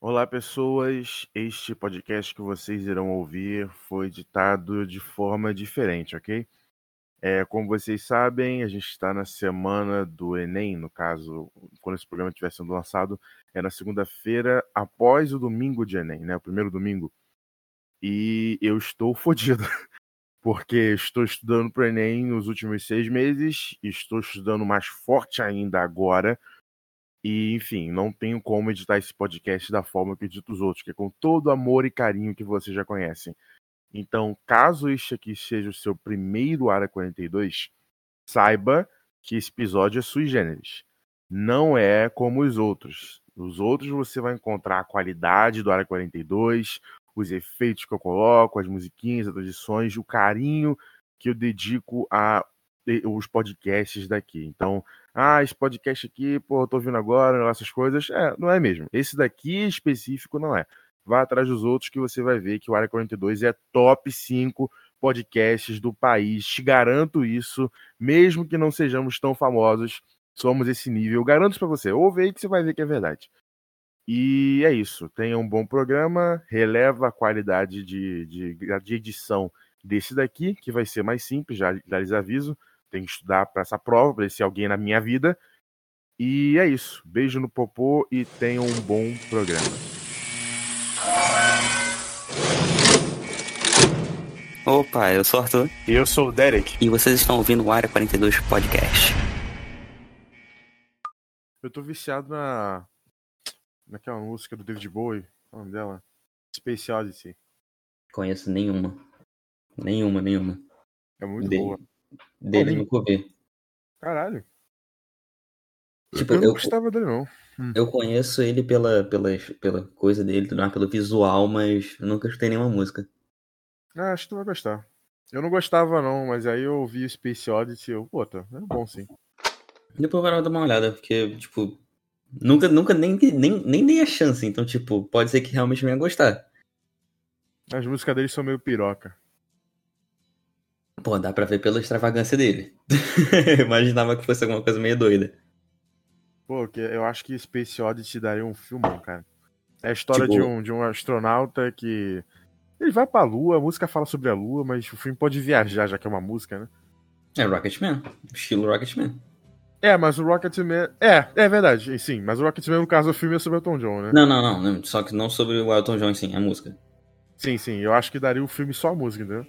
Olá, pessoas. Este podcast que vocês irão ouvir foi editado de forma diferente, ok? É, como vocês sabem, a gente está na semana do Enem, no caso, quando esse programa estiver sendo lançado, é na segunda-feira após o domingo de Enem, né? O primeiro domingo. E eu estou fodido, porque estou estudando para o Enem nos últimos seis meses, estou estudando mais forte ainda agora e, enfim, não tenho como editar esse podcast da forma que edito os outros, que é com todo amor e carinho que vocês já conhecem. Então, caso este aqui seja o seu primeiro Área 42, saiba que esse episódio é sui generis. Não é como os outros. Os outros você vai encontrar a qualidade do Área 42, os efeitos que eu coloco, as musiquinhas, as tradições, o carinho que eu dedico a os podcasts daqui. Então, ah, esse podcast aqui, pô, eu tô ouvindo agora, essas coisas. É, não é mesmo. Esse daqui específico não é. Vá atrás dos outros que você vai ver que o Área 42 é top 5 podcasts do país. Te garanto isso, mesmo que não sejamos tão famosos, somos esse nível. Garanto para você. Ouve aí que você vai ver que é verdade. E é isso. Tenha um bom programa, releva a qualidade de, de, de edição desse daqui, que vai ser mais simples, já lhes aviso tenho que estudar para essa prova, para ser alguém na minha vida. E é isso. Beijo no popô e tenham um bom programa. Opa, eu sou o Arthur. E eu sou o Derek. E vocês estão ouvindo o Área 42 Podcast. Eu tô viciado na. naquela música do David Bowie. Qual é o nome dela? Space Odyssey. Conheço nenhuma. Nenhuma, nenhuma. É muito De... boa. Dele eu nunca ouvi. Caralho. Tipo, eu não gostava dele, não. Hum. Eu conheço ele pela, pela, pela coisa dele, pelo visual, mas nunca escutei nenhuma música. Ah, acho que tu vai gostar. Eu não gostava, não, mas aí eu ouvi o Space Odyssey e eu, pô, tá, é bom sim. Depois eu vou dar uma olhada, porque, tipo, nunca, nunca nem, nem, nem dei a chance, então, tipo, pode ser que realmente me ia gostar. As músicas dele são meio piroca. Pô, dá pra ver pela extravagância dele. Imaginava que fosse alguma coisa meio doida. Pô, eu acho que Space Odyssey daria um filmão, cara. É a história tipo... de, um, de um astronauta que. Ele vai pra lua, a música fala sobre a lua, mas o filme pode viajar, já que é uma música, né? É Rocketman. Estilo Rocketman. É, mas o Rocketman. É, é verdade, sim. Mas o Rocketman, no caso, o filme é sobre o Elton John, né? Não, não, não. Só que não sobre o Elton John, sim, a música. Sim, sim. Eu acho que daria o filme só a música, entendeu?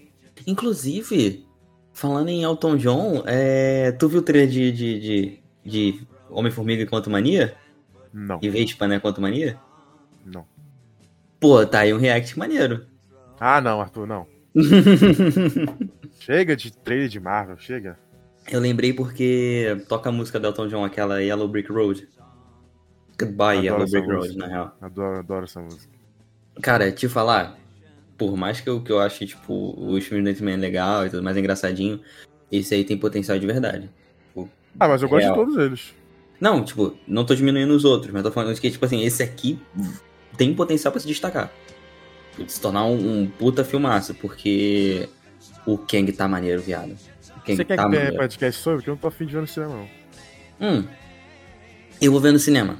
Inclusive, falando em Elton John, é... tu viu o trailer de, de, de, de Homem-Formiga Quanto Mania? Não. E Vespa, né, Quanto Mania? Não. Pô, tá aí um react maneiro. Ah, não, Arthur, não. chega de trailer de Marvel, chega. Eu lembrei porque toca a música do Elton John, aquela Yellow Brick Road. Goodbye, adoro Yellow Brick música. Road, na real. Adoro, adoro essa música. Cara, te falar, por mais que eu, que eu ache, tipo, o do man legal e tudo mais engraçadinho, esse aí tem potencial de verdade. Tipo, ah, mas eu gosto real. de todos eles. Não, tipo, não tô diminuindo os outros, mas tô falando que, tipo assim, esse aqui tem potencial para se destacar. Se tornar um, um, puta filmaço, porque o Kang tá maneiro, viado. O Kang Você quer tá que tenha podcast sobre? Porque eu não tô afim de ver no cinema, não. Hum. Eu vou ver no cinema.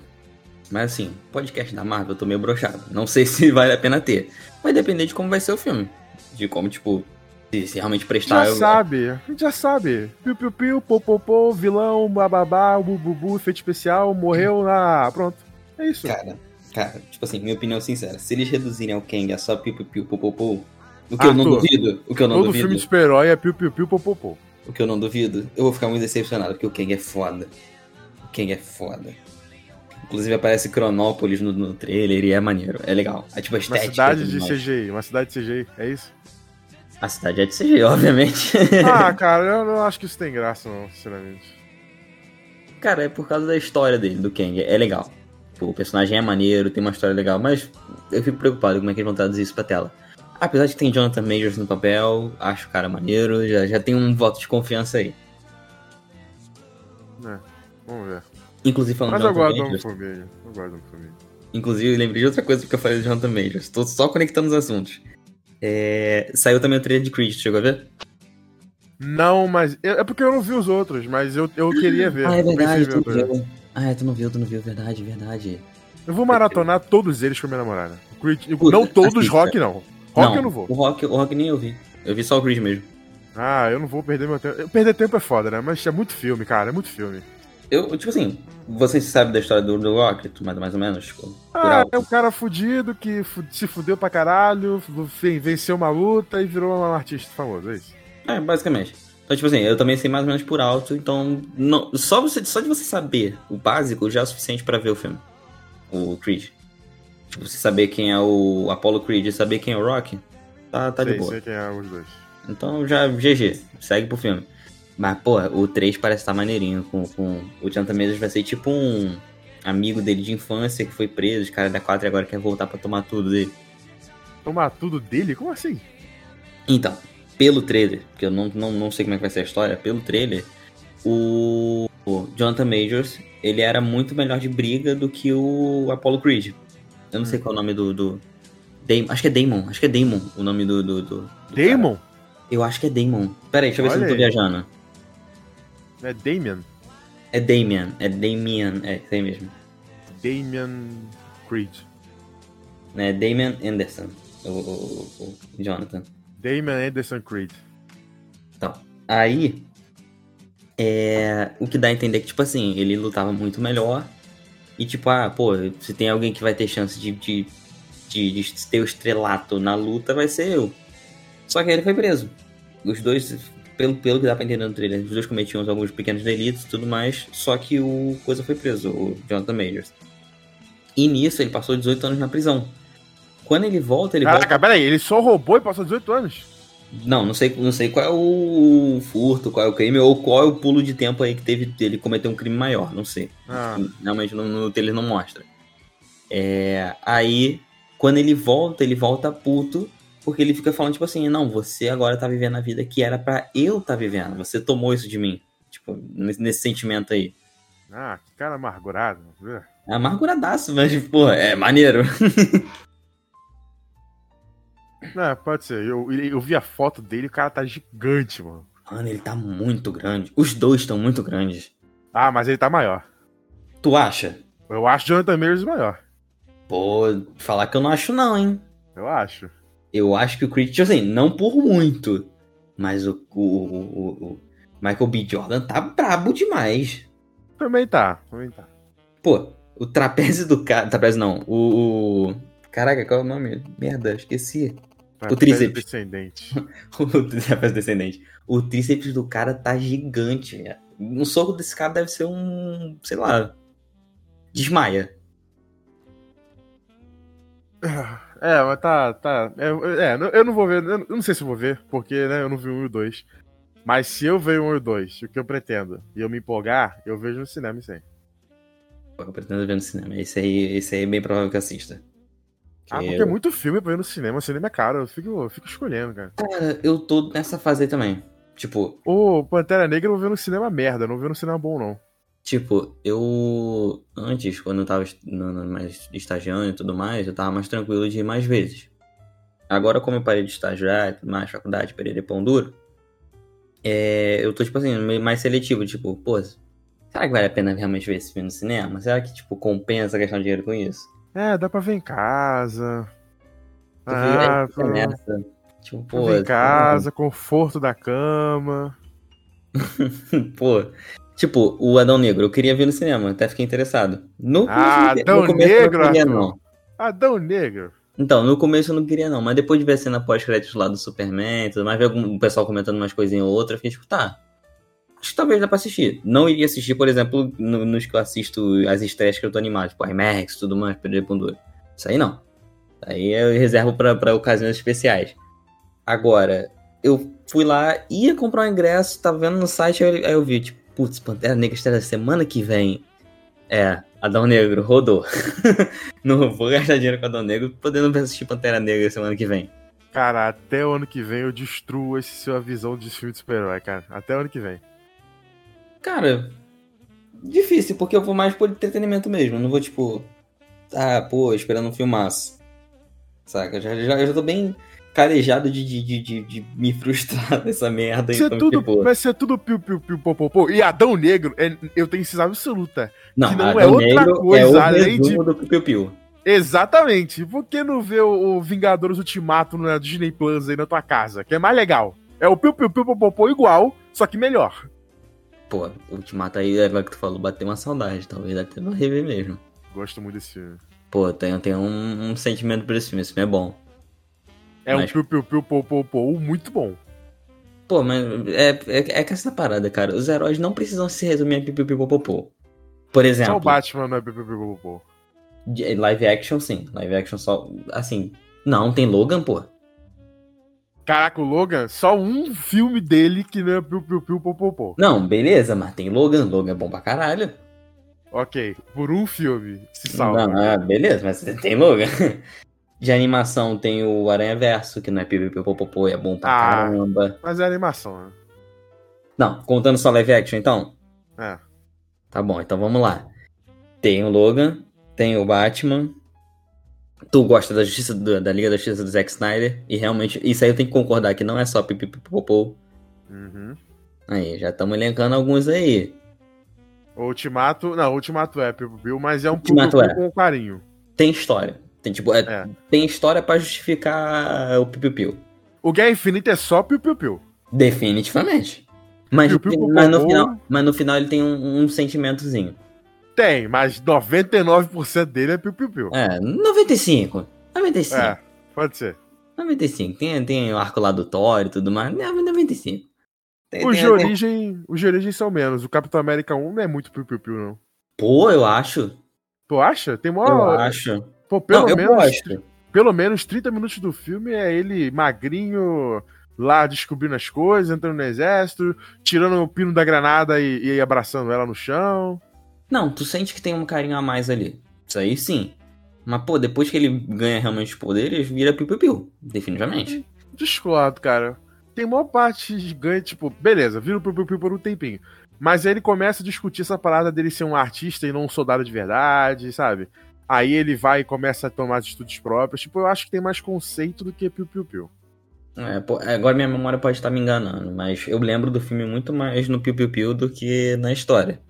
Mas assim, podcast da Marvel eu tô meio brochado. Não sei se vale a pena ter. Vai depender de como vai ser o filme. De como, tipo, se, se realmente prestar. Já eu... sabe, a gente já sabe. Piu, piu, piu, pô, pô, pô, vilão, bababá, bububu, efeito especial, morreu na. Pronto. É isso. Cara, cara, tipo assim, minha opinião sincera. Se eles reduzirem o Kang a só piu, piu, piu, pô, pô, pô, o que Arthur, eu não duvido. O que eu não todo duvido. filme de super-herói é piu, piu, piu, pô, pô, pô. O que eu não duvido, eu vou ficar muito decepcionado, porque o Kang é foda. O Kang é foda. Inclusive aparece Cronópolis no, no trailer e é maneiro, é legal. É tipo a estética. Uma cidade de mais. CGI, uma cidade de CGI, é isso? A cidade é de CGI, obviamente. Ah, cara, eu não acho que isso tem graça, não, sinceramente. Cara, é por causa da história dele, do Kang. É legal. o personagem é maneiro, tem uma história legal, mas eu fico preocupado como é que eles vão traduzir isso pra tela. Apesar de que tem Jonathan Majors no papel, acho o cara maneiro, já, já tem um voto de confiança aí. É, vamos ver. Inclusive falando Mas de Jonathan eu Majors. Homofobia, eu guardo homofobia. Inclusive, lembrei de outra coisa porque eu falei de Jonathan Majors. Estou só conectando os assuntos. É... Saiu também o trailer de Creed, chegou a ver? Não, mas. É porque eu não vi os outros, mas eu, eu queria ver. Ah, é verdade, tu não viu. Ah, é, tu não viu, tu não viu, verdade, verdade. Eu vou maratonar todos eles com a minha namorada. Creed, Puta, não todos, assista. rock não. Rock eu não vou. O rock, o rock nem eu vi. Eu vi só o Creed mesmo. Ah, eu não vou perder meu tempo. Perder tempo é foda, né? Mas é muito filme, cara, é muito filme. Eu, tipo assim, você sabe da história do, do Rock, tu- mais, mais ou menos, tipo, Ah, é um cara fudido que se fudeu pra caralho, ven- venceu uma luta e virou um artista famoso, é isso. É, basicamente. Então, tipo assim, eu também sei mais ou menos por alto, então. Não, só, você, só de você saber o básico já é o suficiente pra ver o filme. O Creed. Tipo, você saber quem é o Apollo Creed e saber quem é o Rock, tá, tá de sei, boa. sei quem é os dois. Então já GG, segue pro filme. Mas, pô, o 3 parece estar maneirinho. Com, com... O Jonathan Majors vai ser tipo um amigo dele de infância que foi preso, os caras da 4 e agora quer voltar pra tomar tudo dele. Tomar tudo dele? Como assim? Então, pelo trailer, porque eu não, não, não sei como é que vai ser a história, pelo trailer, o, o Jonathan Majors, ele era muito melhor de briga do que o Apollo Creed. Eu não sei qual é o nome do... do... Damon, acho que é Damon, acho que é Damon o nome do... do, do, do cara. Damon? Eu acho que é Damon. Pera aí, deixa eu ver se eu Olha não tô aí. viajando. É Damian? É Damian, é Damian, é isso aí mesmo. Damian Creed. É Damian Anderson, o, o, o- o Jonathan. Damian Anderson Creed. Então, aí, é, o que dá a entender que, tipo assim, ele lutava muito melhor. E, tipo, ah, pô, se tem alguém que vai ter chance de, de, de, de ter o estrelato na luta, vai ser eu. Só que aí ele foi preso. Os dois, pelo, pelo que dá pra entender no trailer, os dois cometiam alguns pequenos delitos e tudo mais. Só que o coisa foi preso, o Jonathan Majors. E nisso ele passou 18 anos na prisão. Quando ele volta, ele volta. Caraca, peraí, ele só roubou e passou 18 anos? Não, não sei, não sei qual é o furto, qual é o crime, ou qual é o pulo de tempo aí que teve dele cometer um crime maior, não sei. Ah, Realmente no, no trailer não mostra. É, aí, quando ele volta, ele volta puto, porque ele fica falando, tipo assim, não, você agora tá vivendo a vida que era pra eu tá vivendo, você tomou isso de mim. Tipo, nesse, nesse sentimento aí. ah, que cara amargurado. É amarguradaço, mas, pô, é maneiro. É, pode ser. Eu, eu vi a foto dele o cara tá gigante, mano. Mano, ele tá muito grande. Os dois estão muito grandes. Ah, mas ele tá maior. Tu acha? Eu acho Jonathan Majors maior. Pô, falar que eu não acho não, hein? Eu acho. Eu acho que o Creed, tipo assim, não por muito, mas o, o, o- o Michael B. Jordan tá brabo demais. Também tá, também tá. Pô, o trapézio do cara. Trapézio não, o. Caraca, qual é o nome? Merda, esqueci. Mas O tríceps. Descendente. O trapézio descendente. O tríceps do cara tá gigante, velho. Um soco desse cara deve ser um. sei lá. Desmaia. É, mas tá. tá é, é, eu não vou ver. Eu não sei se eu vou ver, porque né, eu não vi um e o dois. Mas se eu ver um e o dois, o que eu pretendo, e eu me empolgar, eu vejo no cinema isso aí. Eu pretendo ver no cinema. Esse aí, esse aí é bem provável que eu assista. Ah, Que porque é muito filme pra ver no cinema. O cinema é caro, eu fico, eu fico escolhendo, cara. Cara, eu tô nessa fase aí também. Tipo, Ô, Pantera Negra eu vou ver no cinema merda, não vou ver no cinema bom, não. Tipo, eu. Antes, quando eu tava mais estagiando e tudo mais, eu tava mais tranquilo de ir mais vezes. Agora, como eu parei de estagiar mais, faculdade, perder pão duro, é, eu tô, tipo assim, meio mais seletivo. Tipo, pô, será que vale a pena realmente ver esse filme no cinema? Será que, tipo, compensa gastar dinheiro com isso? É, dá pra ver em casa. Tu Ah, fica pra, nessa. Tipo, pô. em casa, conforto da cama. Pô. Tipo, o Adão Negro, eu queria ver no cinema, até fiquei interessado. No Ah, começo, Adão no começo eu Negro, não queria, não. Adão Negro. Então, no começo eu não queria não, mas depois de ver a cena pós-créditos lá do Superman, e tudo mais, ver algum o pessoal comentando umas coisinhas ou outra, eu fiquei tipo, tá, acho que talvez dá pra assistir. Não iria assistir, por exemplo, no- nos que eu assisto as estreias que eu tô animado, tipo IMAX e tudo mais, Pedro Pondura. Isso aí não. Aí eu reservo pra, pra ocasiões especiais. Agora, eu fui lá, ia comprar um ingresso, tava vendo no site, aí eu, aí eu vi, tipo, putz, Pantera Negra estreia semana que vem. É, Adão Negro, rodou. não vou gastar dinheiro com Adão Negro, podendo assistir Pantera Negra semana que vem. Cara, até o ano que vem eu destruo esse sua visão de filme de super-herói, cara. Até o ano que vem. Cara, difícil, porque eu vou mais por entretenimento mesmo. eu Não vou, tipo, ah, pô, esperando um filmaço. Saca? Já, já, eu já tô bem. Calejado de, de, de, de, de me frustrar nessa merda. Ser então, tudo, tipo, Vai ser tudo piu, piu, piu, pô, pô, pô. E Adão Negro, é- eu tenho certeza absoluta. não, que não Adão é outra Negro coisa é o além resumo do Piu Piu. Exatamente. Por que não ver o, o Vingadores Ultimato na Disney Plus aí na tua casa? Que é mais legal. É o piu, piu, piu, pô, pô igual, só que melhor. Pô, o Ultimato aí, agora que tu falou, bateu uma saudade. Talvez até não rever mesmo. Gosto muito desse filme. Pô, tenho, tenho um, um sentimento por esse filme. Esse filme é bom. É Mas- um piu, piu, piu, pô, pô, pô, muito bom. Pô, mas é, é, é que essa parada, cara. Os heróis não precisam se resumir a pipipipopopô. Por Só exemplo, o Batman não é piu, piu, piu, pô, pô. de- live action, sim. Live action só. Assim. Não, tem Logan, pô. Caraca, o Logan, só um filme dele que não é piu, piu, piu, pô, pô, pô. Não, beleza, mas tem Logan. Logan é bom pra caralho. Ok, por um filme, se salva. Não, ah, beleza, mas tem Logan. De animação tem o Aranha Verso, que não é pipipipopopô, é bom pra Ah. caramba. Mas é animação, né? Não, contando só live action, então. É. Tá bom, então vamos lá. Tem o Logan, tem o Batman. Tu gosta da justiça do- da Liga da Justiça do Zack Snyder. E realmente, isso aí eu tenho que concordar que não é só pipipipopopô. Uhum. Aí, já estamos elencando alguns aí. O Ultimato. Não, o Ultimato é piu, mas é um Ultimato piu é. com carinho. Tem história. Tem, tipo, é- É. tem história pra justificar o piu-piu-piu. O Guerra Infinita é só piu, piu, piu. Definitivamente. Mas, Piu, piu, mas, no final, mas no final ele tem um, um sentimentozinho. Tem, mas 99% dele é piu, piu, piu. É, 95. 95. É, pode ser. 95. Tem, tem o arco lá do Thor e tudo mais. É, 95. Tem, Os tem- de tem- origem, os de origem são menos. O Capitão América 1 não é muito piu, piu, piu, não. Pô, eu acho. Tu acha? Tem Eu maior. acho. Pô, pelo Não, menos. gosto. Pelo menos 30 minutos do filme é ele magrinho, lá descobrindo as coisas, entrando no exército, tirando o pino da granada e, e abraçando ela no chão. Não, tu sente que tem um carinho a mais ali. Isso aí sim. Mas, pô, depois que ele ganha realmente os poderes, vira piu-piu-piu. Definitivamente. Discordo, cara. Tem maior parte de ganho, tipo, beleza, vira o piu, piu, piu por um tempinho. Mas aí ele começa a discutir essa parada dele ser um artista e não um soldado de verdade, sabe? Aí ele vai e começa a tomar atitudes próprias. Tipo, eu acho que tem mais conceito do que piu-piu-piu. É, pô, agora minha memória pode estar me enganando, mas eu lembro do filme muito mais no piu-piu-piu do que na história.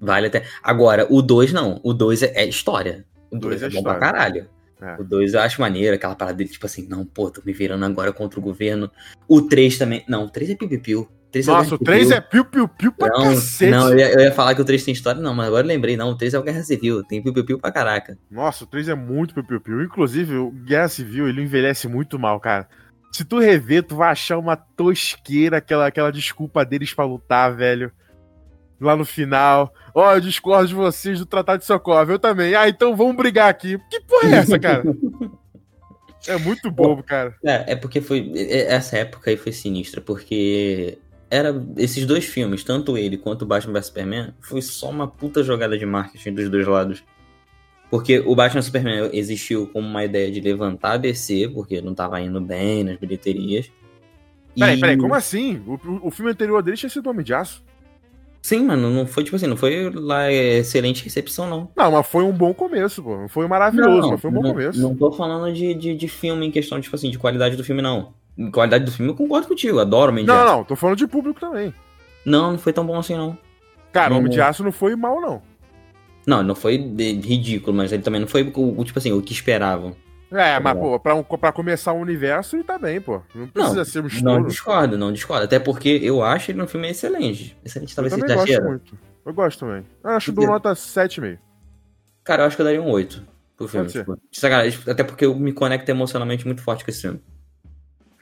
Vale até. Agora, o 2 não. O 2 é, é, história. O 2 é, é bom pra caralho. É. O 2 eu acho maneiro, aquela parada dele, tipo assim, não, pô, tô me virando agora contra o governo. O 3 também. Não, o 3 é piu-piu-piu. 3 é Nossa, o 3 é piu-piu-piu pra não, cacete. Não, eu ia, eu ia, falar que o 3 tem história, não, mas agora eu lembrei, não. O 3 é o Guerra Civil, tem piu-piu-piu pra caraca. Nossa, o 3 é muito piu-piu-piu. Inclusive, o Guerra Civil, ele envelhece muito mal, cara. Se tu rever, tu vai achar uma tosqueira, aquela, aquela desculpa deles pra lutar, velho. Lá no final. Ó, oh, eu discordo de vocês do Tratado de Socorro, eu também. Ah, então vamos brigar aqui. Que porra é essa, cara? É muito bobo, cara. É, é porque foi. É, essa época aí foi sinistra, porque era esses dois filmes, tanto ele quanto o Batman vs Superman, foi só uma puta jogada de marketing dos dois lados. Porque o Batman vs Superman existiu como uma ideia de levantar a DC, porque não tava indo bem nas bilheterias. Peraí, E- peraí, como assim? O, o- filme anterior dele tinha sido Homem de Aço. Sim, mano, não foi tipo assim, não foi lá excelente recepção, não. Não, mas foi um bom começo, pô. Foi maravilhoso, Não, mas foi um bom não, começo. Não tô falando de, de, de filme em questão, tipo assim, de qualidade do filme, não. Em Qualidade do filme eu concordo contigo, adoro Homem de Não, Aço. não, tô falando de público também. Não, não foi tão bom assim, não. Cara, Não, Homem de não. Aço não foi mal, não. Não, não foi ridículo, mas ele também não foi o, o, tipo assim, o que esperavam. É, mas, bom. pô, pra, um- pra começar o universo, ele tá bem, pô. Não precisa ser um Não estouro. discordo, não discordo. Até porque eu acho ele no filme excelente. Excelente, Eu talvez seja também gosto muito. Eu gosto também. Eu acho do nota 7,5. Cara, eu acho que eu daria um 8 pro filme. Tipo, até porque eu me conecto emocionalmente muito forte com esse filme.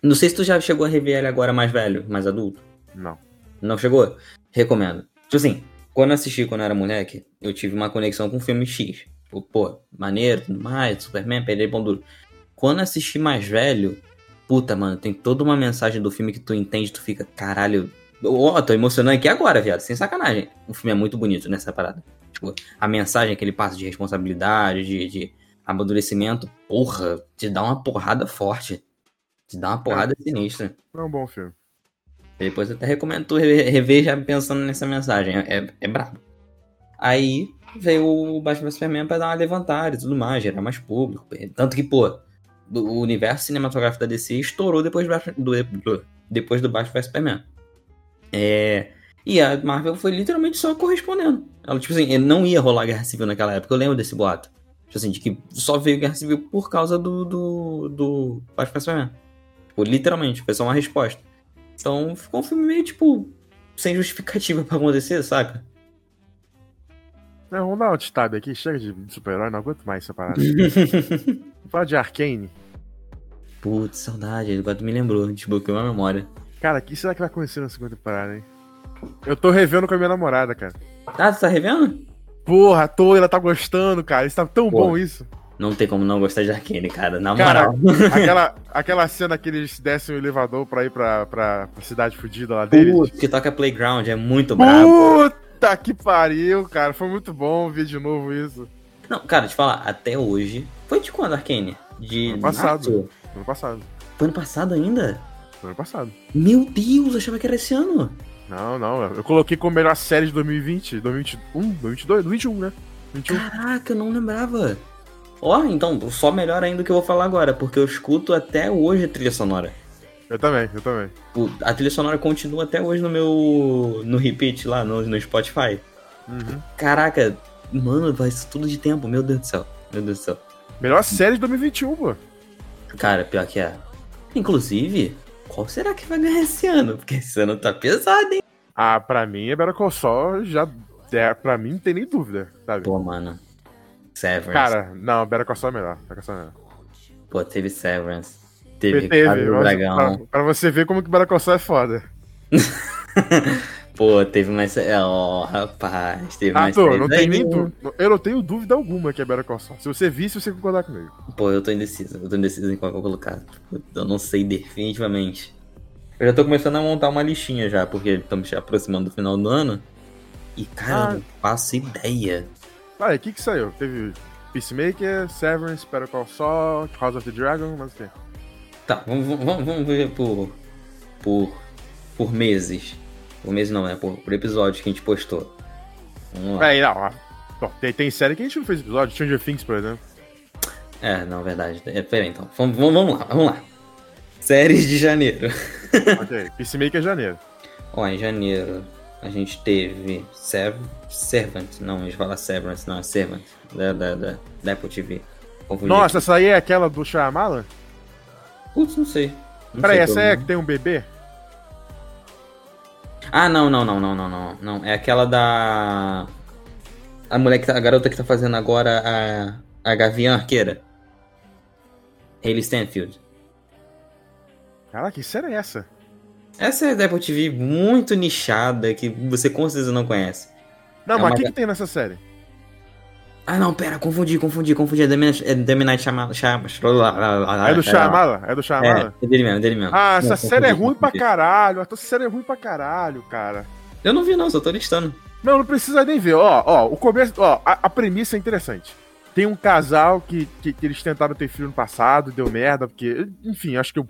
Não sei se tu já chegou a rever ele agora mais velho, mais adulto. Não. Não chegou? Recomendo. Tipo assim, quando eu assisti quando eu era moleque, eu tive uma conexão com o filme X. Tipo, pô, maneiro, tudo mais, Superman, Pedro Pão Duro. Quando eu assisti mais velho, puta, mano, tem toda uma mensagem do filme que tu entende, tu fica, caralho. Ó, tô emocionando aqui agora, viado, sem sacanagem. O filme é muito bonito nessa parada. Tipo, a mensagem que ele passa de responsabilidade, de, de amadurecimento, porra, te dá uma porrada forte. Te dá uma porrada sinistra. É um bom filme. Depois eu até recomendo tu já pensando nessa mensagem. É, é, é brabo. Aí veio o Batman Superman pra dar uma levantada e tudo mais, gerar mais público. Tanto que, pô, o universo cinematográfico da DC estourou depois do, do, depois do Batman Superman. É, e a Marvel foi literalmente só correspondendo. Ela, tipo assim, não ia rolar Guerra Civil naquela época, eu lembro desse boato. Tipo assim, de que só veio Guerra Civil por causa do, do, do Batman Superman. Tipo, literalmente, foi só uma resposta. Então ficou um filme meio, tipo, sem justificativa pra acontecer, saca? Não, vamos dar um tab aqui, chega de super-herói, não aguento mais essa parada. falar de Arkane. Putz, saudade, agora tu me lembrou, desbloqueou a memória. Cara, o que será que vai acontecer na segunda temporada, hein? Eu tô revendo com a minha namorada, cara. Ah, você tá revendo? Porra, tô, ela tá gostando, cara. Isso tá tão Pô, bom isso. Não tem como não gostar de Arkane, cara, na cara, moral. Aquela, aquela cena que eles descem o elevador pra ir pra, pra, pra cidade fodida lá deles. Putz, que toca Playground, é muito brabo. Puta que pariu, cara. Foi muito bom ver de novo isso. Não, cara, te falar, até hoje. Foi de quando, Arkane? De ano passado. Ano passado. Foi ano passado ainda? Foi ano passado. Meu Deus, eu achava que era esse ano. Não, não. Eu coloquei como melhor série de 2020, 2021, 2022, 2021, né? 21. Caraca, eu não lembrava. Ó, oh, então, só melhor ainda do que eu vou falar agora, porque eu escuto até hoje a trilha sonora. Eu também, eu também. A trilha sonora continua até hoje no meu. no repeat lá, no, no Spotify. Uhum. Caraca, mano, vai ser tudo de tempo, meu Deus do céu. Meu Deus do céu. Melhor série de 2021, pô. Cara, pior que é. Inclusive, qual será que vai ganhar esse ano? Porque esse ano tá pesado, hein? Ah, pra mim, é Better Call Saul já. É, pra mim, não tem nem dúvida, sabe? Pô, mano. Severance. Cara, não, Better Call Saul é melhor. Better Call Saul é melhor. Pô, teve Severance. Teve, teve Dragão. Pra, pra, você ver como que Better Call Saul é foda. Pô, teve mais. Ó, oh, rapaz, teve ah, mais. Tô, não tem nem dúvida. Eu não tenho dúvida alguma que é Better Call Saul. Se você visse, você concordar comigo. Pô, eu tô indeciso. Eu tô indeciso em qual eu vou colocar. Eu não sei definitivamente. Eu já tô começando a montar uma listinha já, porque estamos se aproximando do final do ano. E, cara, ah. eu não faço ideia. Ah, o que que saiu? Teve Peacemaker, Severance, Better Call Saul, House of the Dragon, mas o quê? Tá, vamos, vamos, vamos ver por, por, por meses. Por meses não, é por, por episódios que a gente postou. Vamos lá. É, não, tem, tem série que a gente não fez episódio, Stranger Things, por exemplo. É, não, verdade. É, peraí, então. Vamos, vamos lá, vamos lá. Séries de janeiro. ok, Peacemaker é janeiro. Ó, em janeiro a gente teve Serv Servant, não, a gente fala Severance, não, é Servant, da, da, da, da Apple TV. Confundi Nossa, essa aí é aquela do Shyamala? Putz, não sei. Não Peraí, essa é a que tem um bebê? Ah, não, não, não, não, não, não, não. É aquela da... A mulher que tá, a garota que tá fazendo agora a, a Gavião Arqueira. Hayley Stanfield. Caraca, que série é essa? Essa é da Apple TV muito nichada que você com certeza não conhece. Não, é mas o uma... que, que tem nessa série? Ah, não, pera, confundi, confundi, confundi. É The Midnight Shyamalan. É do Shyamala? É do Shyamala? É, é dele mesmo, é dele mesmo. Ah, essa não, série é ruim pra caralho. Essa série é ruim pra caralho, cara. Eu não vi não, só tô listando. Não, não precisa nem ver. Ó, ó, o começo, ó, a, a premissa é interessante. Tem um casal que, que, que, eles tentaram ter filho no passado, deu merda, porque, enfim, acho que o,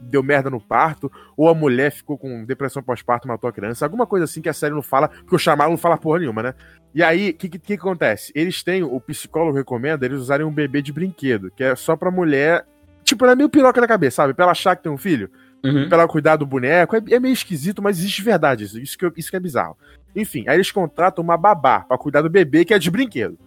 deu merda no parto, ou a mulher ficou com depressão pós-parto e matou a criança, alguma coisa assim que a série não fala, porque o chamado não fala porra nenhuma, né? E aí, o que, que, que, acontece? Eles têm, o psicólogo recomenda eles usarem um bebê de brinquedo, que é só pra mulher. Tipo, ela é meio piroca na cabeça, sabe? Pra ela achar que tem um filho, uhum. pra ela cuidar do boneco. É, é, meio esquisito, mas existe verdade isso. Isso que, isso que é bizarro. Enfim, aí eles contratam uma babá pra cuidar do bebê que é de brinquedo.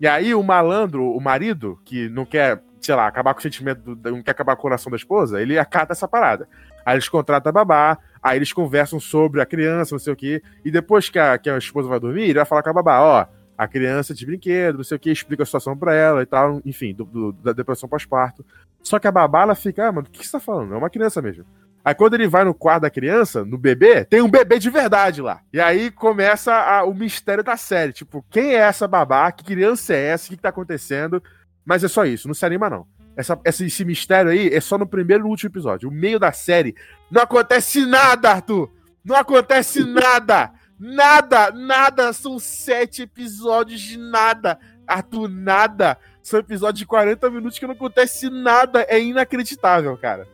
E aí o malandro, o marido, que não quer, sei lá, acabar com o sentimento, do, não quer acabar com o coração da esposa, ele acata essa parada. Aí eles contratam a babá, aí eles conversam sobre a criança, não sei o quê, e depois que a, que a esposa vai dormir, ele vai falar com a babá, ó, a criança de brinquedo, não sei o que, explica a situação pra ela e tal, enfim, do, do, da depressão pós-parto. Só que a babá, ela fica, ah, mano, o que, que você tá falando? É uma criança mesmo. Aí quando ele vai no quarto da criança, no bebê, tem um bebê de verdade lá. E aí começa a, o mistério da série. Tipo, quem é essa babá? Que criança é essa? O que, que tá acontecendo? Mas é só isso, não se anima não. Essa, esse mistério aí é só no primeiro e no último episódio. O meio da série não acontece nada, Arthur! Não acontece nada! Nada, nada! São sete episódios de nada! Arthur, nada! São episódios de 40 minutos que não acontece nada! É inacreditável, cara.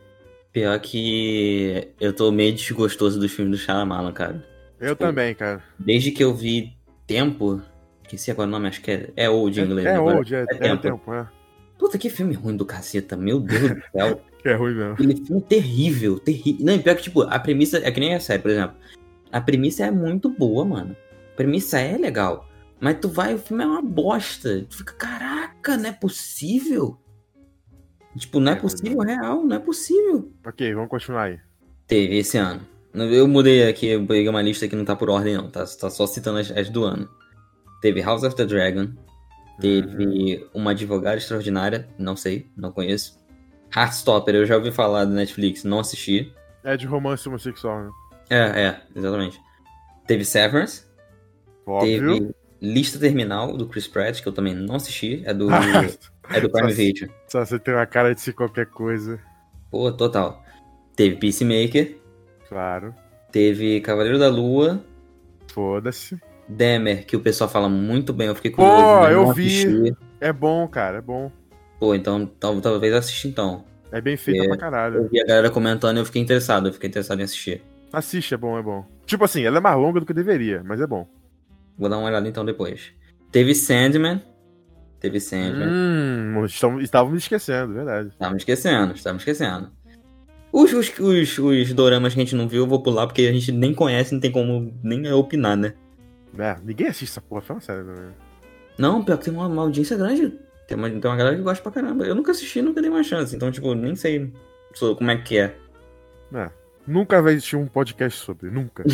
Pior que eu tô meio desgostoso dos filmes do Shyamalan, cara. Eu tipo, também, cara. Desde que eu vi Tempo, que se agora o nome, acho que é, é Old em inglês. É, é Old, é, é, tempo. tempo é. Puta, que filme ruim do caceta, meu Deus do céu. É ruim mesmo. Aquele filme terrível, terrível. Não, pior que, tipo, a premissa é que nem a série, por exemplo. A premissa é muito boa, mano. A premissa é legal. Mas tu vai, o filme é uma bosta. Tu fica, caraca, não é possível? Tipo, não é, É possível, real, não é possível. Ok, vamos continuar aí. Teve esse ano. Eu mudei aqui, eu peguei uma lista que não tá por ordem, não. Tá, tá só citando as, as do ano. Teve House of the Dragon. Teve Uma Advogada Extraordinária. Não sei, não conheço. Heartstopper, eu já ouvi falar do Netflix, não assisti. É de romance homossexual, né? É, é, exatamente. Teve Severance. Óbvio. Teve Lista Terminal, do Chris Pratt, que eu também não assisti. É do, é do Prime Só- Video. Só você tem uma cara de ser qualquer coisa. Pô, total. Teve Peacemaker. Claro. Teve Cavaleiro da Lua. Foda-se. Demer, que o pessoal fala muito bem, eu fiquei Pô, curioso. mas eu vi. assisti. É bom, cara, é bom. Pô, então tal- talvez assista então. É bem feita É. pra caralho. Eu vi a galera comentando e eu fiquei interessado, eu fiquei interessado em assistir. Assiste, é bom, é bom. Tipo assim, ela é mais longa do que deveria, mas é bom. Vou dar uma olhada então depois. Teve Sandman. Teve Sandman. Hum, estamos- estávamos me esquecendo, verdade. Me esquecendo, me esquecendo. Os, os, os, os doramas que a gente não viu, eu vou pular porque a gente nem conhece, não tem como nem opinar, né? É, ninguém assiste essa porra, fala sério. Né? Não, pior que tem uma, uma audiência grande. Tem uma, tem uma galera que gosta pra caramba. Eu nunca assisti, nunca dei uma chance. Então, tipo, nem sei como é que é. É, nunca vai existir um podcast sobre, nunca.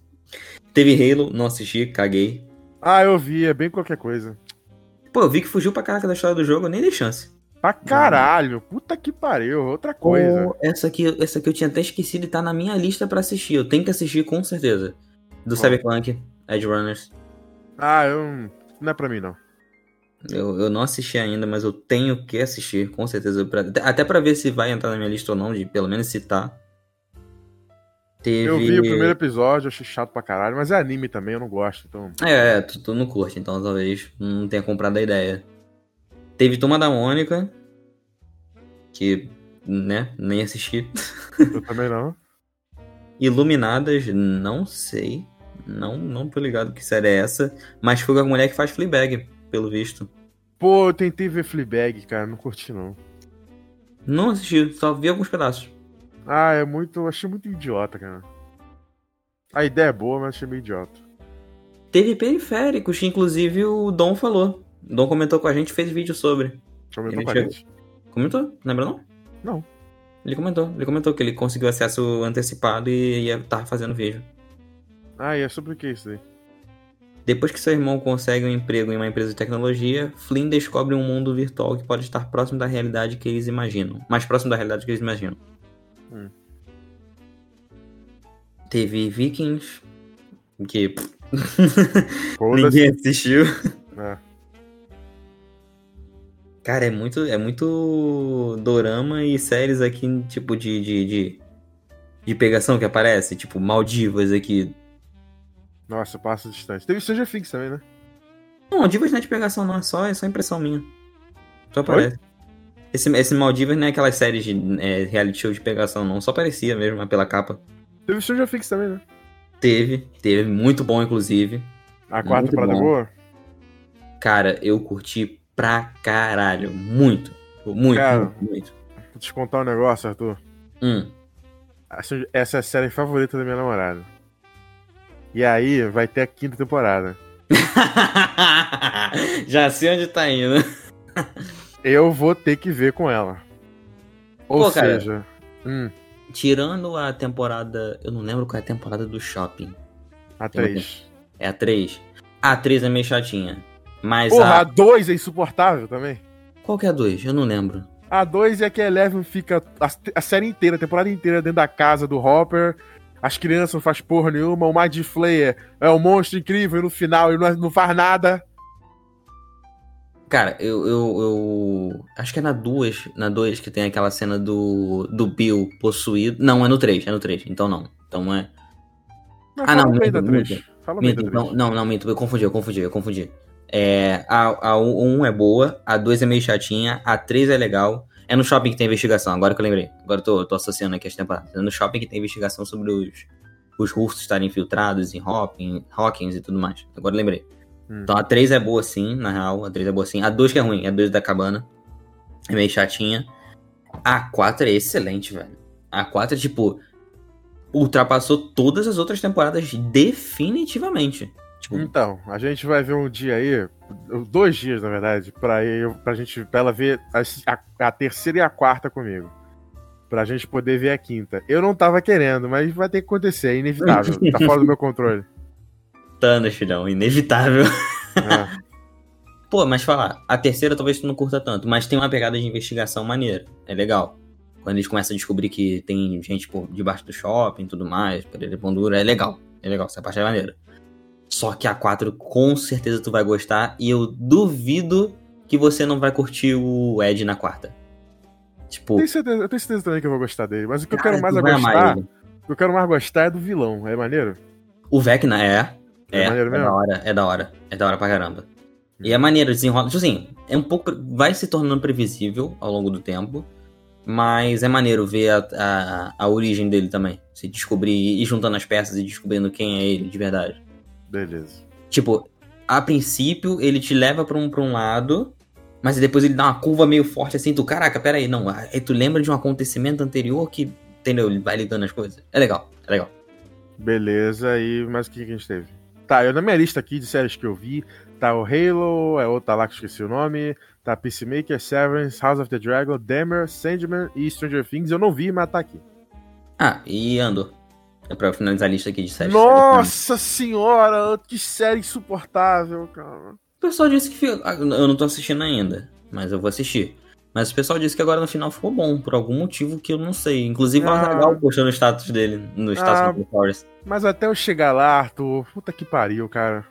Teve Halo, não assisti, caguei. ah, eu vi, é bem qualquer coisa. Pô, eu vi que fugiu pra caraca da história do jogo, eu nem dei chance. Pra caralho, puta que pariu, outra coisa. Pô, essa aqui, essa aqui eu tinha até esquecido e tá na minha lista pra assistir. Eu tenho que assistir com certeza. Do Qual? Cyberpunk, Edge Runners. Ah, eu. Não é pra mim, não. Eu, eu não assisti ainda, mas eu tenho que assistir, com certeza. pra- até- até pra ver se vai entrar na minha lista ou não, de pelo menos citar. Teve... Eu vi o primeiro episódio, achei chato pra caralho, mas é anime também, eu não gosto, então. É, é, tu, tu não curte, então talvez não tenha comprado a ideia. Teve Toma da Mônica, que, né, nem assisti. Eu também não. Iluminadas, não sei. Não, não tô ligado que série é essa. Mas foi com a mulher que faz Fleabag, pelo visto. Pô, eu tentei ver Fleabag, cara, não curti não. Não assisti, só vi alguns pedaços. Ah, é muito. Achei muito idiota, cara. A ideia é boa, mas achei meio idiota. Teve Periféricos, que inclusive o Dom falou. O Dom comentou com a gente e fez vídeo sobre. Comentou com a gente. Comentou? Lembra não? Não. Ele comentou. Ele comentou que ele conseguiu acesso antecipado e ia estar fazendo vídeo. Ah, e é sobre o que isso aí? Depois que seu irmão consegue um emprego em uma empresa de tecnologia, Flynn descobre um mundo virtual que pode estar próximo da realidade que eles imaginam. Mais próximo da realidade que eles imaginam. Hum. Teve Vikings, que ninguém assistiu. É. Cara, é muito, é muito dorama e séries aqui, tipo, de, de, de, de pegação que aparece. Tipo, Maldivas aqui. Nossa, passa distante. Teve Stranger Things também, né? Não, Maldivas não é de pegação, não. É só, é só impressão minha. Só aparece. Esse, esse Maldivas não é aquelas séries de é, reality show de pegação, não. Só parecia mesmo, mas pela capa. Teve Stranger Things também, né? Teve, teve. Muito bom, inclusive. A quarta Muito temporada é bom. boa? Cara, eu curti pra caralho. Muito. Muito, Cara. muito, muito. Vou te contar um negócio, Arthur. Hum. Essa essa é a série favorita da minha namorada. E aí, vai ter a quinta temporada. Já sei onde tá indo. Eu vou ter que ver com ela. Ou Pô, cara. seja, hum, Tirando a temporada. Eu não lembro qual é a temporada do shopping. a 3. É a 3. A 3 é meio chatinha. Mas Porra, a a. 2 é insuportável também. Qual que é a 2? Eu não lembro. A 2 é que a Eleven fica a, a série inteira, a temporada inteira dentro da casa do Hopper. As crianças não faz porra nenhuma. O Mind Flayer é um monstro incrível e no final ele não, não faz nada. Cara, eu, eu, eu. Acho que é na 2. Na 2 que tem aquela cena do. Do Bill possuído. Não, é no 3, é no 3. Então não. Então é. Não, Ah, não, minto, da 3. minto. Fala bem Minto, da 3. não, não, não, minto. Eu confundi, eu confundi, eu confundi. É, a, a 1 é boa, a 2 é meio chatinha, a 3 é legal. É no shopping que tem investigação, agora que eu lembrei. Agora eu tô, tô associando aqui as temporadas. É no shopping que tem investigação sobre os, os russos estarem infiltrados em Hawkins, Hawkins e tudo mais. Agora eu lembrei. Hum. Então a 3 é boa sim, na real. A 3 é boa sim. A 2 que é ruim, é a 2 da cabana. É meio chatinha. A 4 é excelente, velho. A 4 é tipo. Ultrapassou todas as outras temporadas definitivamente. Tipo, Então, a gente vai ver um dia aí, dois dias na verdade, pra, eu, pra gente, pra ela ver as- a, a terceira e a quarta comigo. Pra gente poder ver a quinta. Eu não tava querendo, mas vai ter que acontecer, é inevitável. tá fora do meu controle. Thanos, filhão, inevitável. É. Pô, mas falar, a terceira talvez tu não curta tanto, mas tem uma pegada de investigação maneira. É legal. Quando eles começam a descobrir que tem gente por debaixo do shopping e tudo mais, Pereira e Pão Duro, é legal. É legal, essa parte é maneira. Só que a 4 com certeza tu vai gostar e eu duvido que você não vai curtir o Ed na quarta. Tipo, Tenho certeza- eu tenho certeza também que eu vou gostar dele, mas o que eu cara, quero mais amar gostar, o que eu quero mais gostar é do vilão. É maneiro? O Vecna é. É É, maneiro é da hora, é da hora. É da hora pra caramba. E é maneiro, desenrola. Tipo assim, é um pouco. Vai se tornando previsível ao longo do tempo. Mas é maneiro ver a, a, a origem dele também. Se descobrir, ir juntando as peças e descobrindo quem é ele de verdade. Beleza. Tipo, a princípio ele te leva pra um, pra um lado. Mas depois ele dá uma curva meio forte assim, tu, caraca, pera aí, não. Aí tu lembra de um acontecimento anterior que, entendeu? Ele vai ligando as coisas. É legal, é legal. Beleza, e mais o que, que a gente teve? Tá, eu na minha lista aqui de séries que eu vi, tá o Halo, é outra lá que eu esqueci o nome, tá Peacemaker, Severance, House of the Dragon, Dahmer, Sandman e Stranger Things. Eu não vi, mas tá aqui. Ah, e Andor. É pra finalizar a lista aqui de séries. Nossa senhora, que série insuportável, cara. O pessoal disse que. fica- ah, Eu não tô assistindo ainda, mas eu vou assistir. Mas o pessoal disse que agora no final ficou bom, por algum motivo que eu não sei. Inclusive o Ah. Azaghal postou no status dele, no status Ah. do Forest. Mas até eu chegar lá, Arthur, puta que pariu, cara.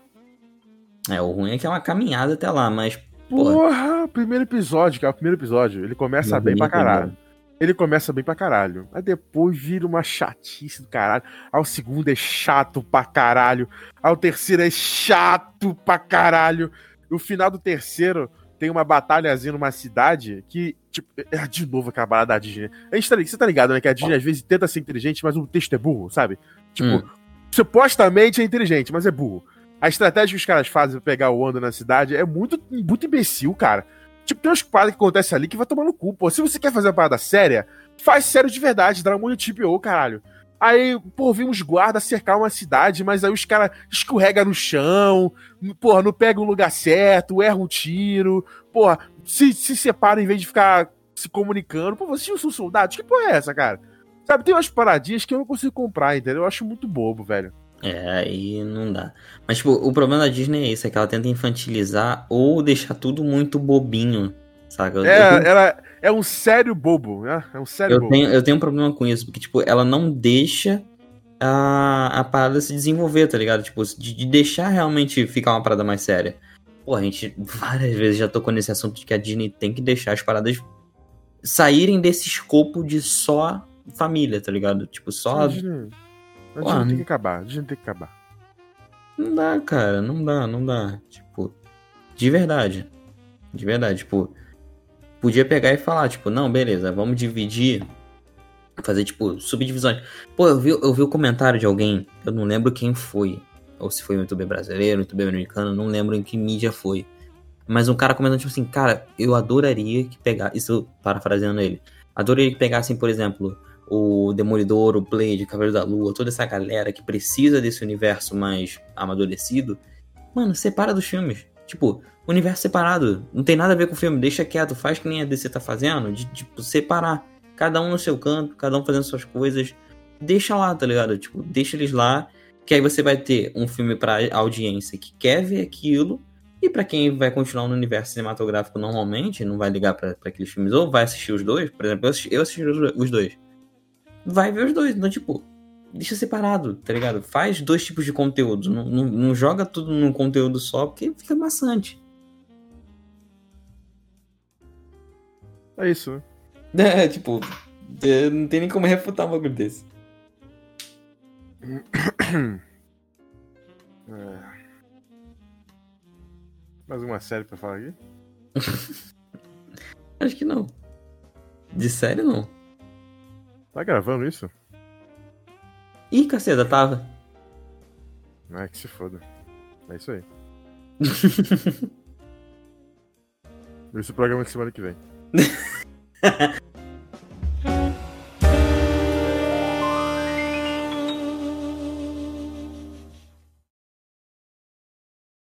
É, o ruim é que é uma caminhada até lá, mas. Porra. Porra, primeiro episódio, cara, o primeiro episódio, ele começa Não bem pra entender. caralho. Ele começa bem pra caralho. Aí depois vira uma chatice do caralho. Aí o segundo é chato pra caralho. Aí o terceiro é chato pra caralho. E o final do terceiro tem uma batalhazinha numa cidade que, tipo, é de novo aquela balada da Disney. A gente tá, você tá ligado, né? Que a Disney às vezes tenta ser inteligente, mas o texto é burro, sabe? Tipo, Hum. supostamente é inteligente, mas é burro. A estratégia que os caras fazem pra pegar o Wanda na cidade é muito, muito imbecil, cara. Tipo, tem umas paradas que acontecem ali que vai tomar no cu, pô. Se você quer fazer uma parada séria, faz sério de verdade, Dragon de TPO, caralho. Aí, pô, vem uns guardas cercar uma cidade, mas aí os caras escorregam no chão, porra, não pega o lugar certo, erra um tiro, porra, se, se separa em vez de ficar se comunicando. Pô, vocês não são soldados? Que porra é essa, cara? Sabe, tem umas paradinhas que eu não consigo comprar, entendeu? Eu acho muito bobo, velho. É, aí não dá. Mas, tipo, o problema da Disney é isso, é que ela tenta infantilizar ou deixar tudo muito bobinho, saca? Eu- eu É, tenho- ela é um sério bobo, né? É um sério Eu bobo. tenho, eu tenho um problema com isso, porque, tipo, ela não deixa a, a parada se desenvolver, tá ligado? Tipo, de, de deixar realmente ficar uma parada mais séria. Pô, a gente várias vezes já tocou nesse assunto de que a Disney tem que deixar as paradas saírem desse escopo de só família, tá ligado? Tipo, só. A Disney, a Disney tem que acabar, a Disney tem que acabar. Não dá, cara, não dá, não dá. Tipo, de verdade. De verdade, tipo, podia pegar e falar, tipo, não, beleza, vamos dividir, fazer, tipo, subdivisões. Pô, eu vi, eu vi o comentário de alguém, eu não lembro quem foi, ou se foi um youtuber brasileiro, um youtuber americano, não lembro em que mídia foi. Mas um cara comentando, tipo assim, cara, eu adoraria que pegar, isso parafraseando ele, adoraria que pegassem, por exemplo, o Demolidor, o Blade, o Cavaleiro da Lua, toda essa galera que precisa desse universo mais amadurecido, mano, separa dos filmes. Tipo, universo separado, não tem nada a ver com o filme, deixa quieto, faz que nem a DC tá fazendo, de, tipo, separar. Cada um no seu canto, cada um fazendo suas coisas. Deixa lá, tá ligado? Tipo, deixa eles lá, que aí você vai ter um filme pra audiência que quer ver aquilo, e pra quem vai continuar no universo cinematográfico normalmente, não vai ligar pra aqueles filmes, ou vai assistir os dois, por exemplo, eu assisti, eu assisti os dois vai ver os dois. Então, tipo, deixa separado, tá ligado? Faz dois tipos de conteúdo. Não, não, não joga tudo num conteúdo só, porque fica maçante. É isso, né? É, tipo, é, não tem nem como refutar um bagulho desse. É. Mais uma série pra falar aqui? Acho que não. De série, não. Tá gravando isso? Ih, caceta, tava. Ah, que se foda. É isso aí. Esse programa de semana que vem.